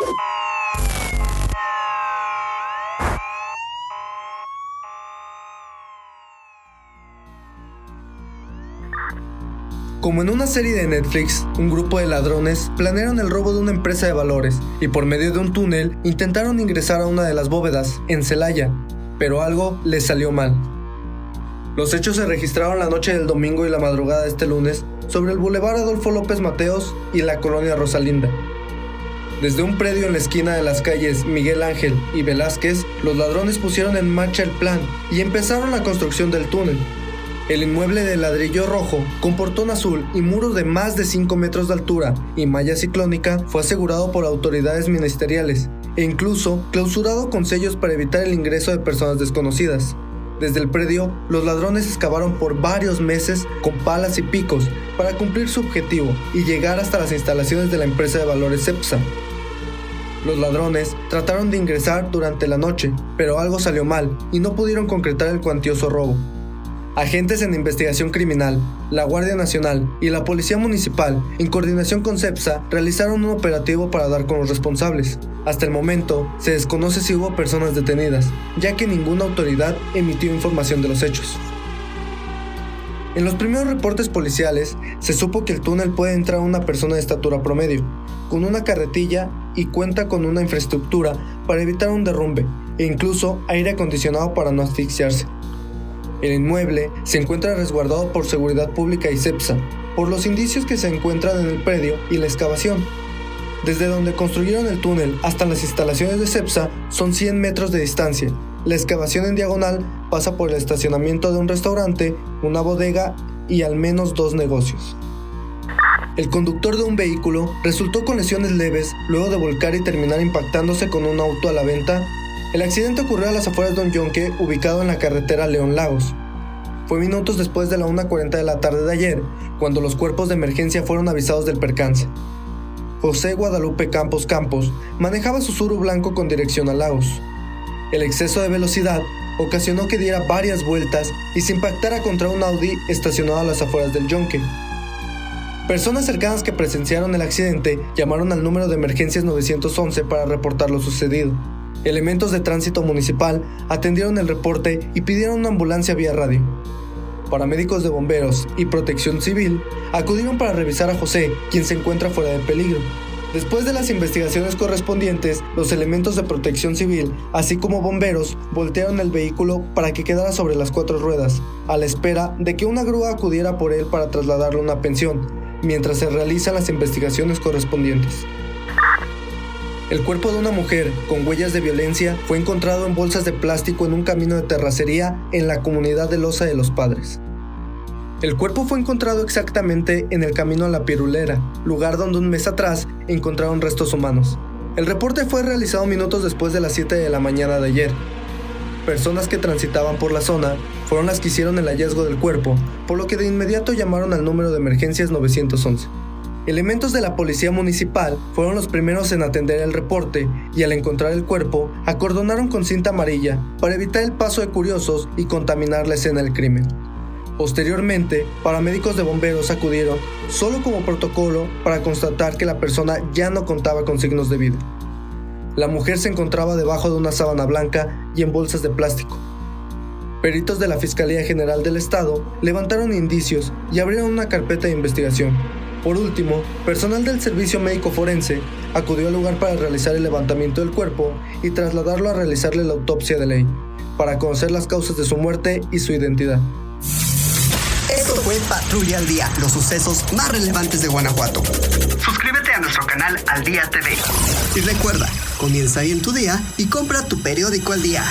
Como en una serie de Netflix, un grupo de ladrones planearon el robo de una empresa de valores y por medio de un túnel intentaron ingresar a una de las bóvedas, en Celaya, pero algo les salió mal. Los hechos se registraron la noche del domingo y la madrugada de este lunes sobre el Boulevard Adolfo López Mateos y la colonia Rosalinda. Desde un predio en la esquina de las calles Miguel Ángel y Velázquez, los ladrones pusieron en marcha el plan y empezaron la construcción del túnel, el inmueble de ladrillo rojo, con portón azul y muros de más de 5 metros de altura y malla ciclónica, fue asegurado por autoridades ministeriales e incluso clausurado con sellos para evitar el ingreso de personas desconocidas. Desde el predio, los ladrones excavaron por varios meses con palas y picos para cumplir su objetivo y llegar hasta las instalaciones de la empresa de valores CEPSA. Los ladrones trataron de ingresar durante la noche, pero algo salió mal y no pudieron concretar el cuantioso robo. Agentes en investigación criminal, la Guardia Nacional y la Policía Municipal, en coordinación con CEPSA, realizaron un operativo para dar con los responsables. Hasta el momento, se desconoce si hubo personas detenidas, ya que ninguna autoridad emitió información de los hechos. En los primeros reportes policiales, se supo que el túnel puede entrar una persona de estatura promedio, con una carretilla y cuenta con una infraestructura para evitar un derrumbe e incluso aire acondicionado para no asfixiarse. El inmueble se encuentra resguardado por seguridad pública y CEPSA, por los indicios que se encuentran en el predio y la excavación. Desde donde construyeron el túnel hasta las instalaciones de CEPSA son 100 metros de distancia. La excavación en diagonal pasa por el estacionamiento de un restaurante, una bodega y al menos dos negocios. El conductor de un vehículo resultó con lesiones leves luego de volcar y terminar impactándose con un auto a la venta el accidente ocurrió a las afueras de Yonque, ubicado en la carretera León Lagos. Fue minutos después de la 1.40 de la tarde de ayer, cuando los cuerpos de emergencia fueron avisados del percance. José Guadalupe Campos Campos manejaba su suru blanco con dirección a Lagos. El exceso de velocidad ocasionó que diera varias vueltas y se impactara contra un Audi estacionado a las afueras del Yonque. Personas cercanas que presenciaron el accidente llamaron al número de emergencias 911 para reportar lo sucedido. Elementos de tránsito municipal atendieron el reporte y pidieron una ambulancia vía radio. Paramédicos de bomberos y protección civil acudieron para revisar a José, quien se encuentra fuera de peligro. Después de las investigaciones correspondientes, los elementos de protección civil, así como bomberos, voltearon el vehículo para que quedara sobre las cuatro ruedas, a la espera de que una grúa acudiera por él para trasladarlo a una pensión, mientras se realizan las investigaciones correspondientes. El cuerpo de una mujer con huellas de violencia fue encontrado en bolsas de plástico en un camino de terracería en la comunidad de Loza de los Padres. El cuerpo fue encontrado exactamente en el camino a la Pirulera, lugar donde un mes atrás encontraron restos humanos. El reporte fue realizado minutos después de las 7 de la mañana de ayer. Personas que transitaban por la zona fueron las que hicieron el hallazgo del cuerpo, por lo que de inmediato llamaron al número de emergencias 911. Elementos de la policía municipal fueron los primeros en atender el reporte y al encontrar el cuerpo, acordonaron con cinta amarilla para evitar el paso de curiosos y contaminar la escena del crimen. Posteriormente, paramédicos de bomberos acudieron solo como protocolo para constatar que la persona ya no contaba con signos de vida. La mujer se encontraba debajo de una sábana blanca y en bolsas de plástico. Peritos de la Fiscalía General del Estado levantaron indicios y abrieron una carpeta de investigación, por último, personal del Servicio Médico Forense acudió al lugar para realizar el levantamiento del cuerpo y trasladarlo a realizarle la autopsia de ley, para conocer las causas de su muerte y su identidad. Esto fue Patrulla al Día, los sucesos más relevantes de Guanajuato. Suscríbete a nuestro canal Al Día TV. Y recuerda, comienza ahí en tu día y compra tu periódico al día.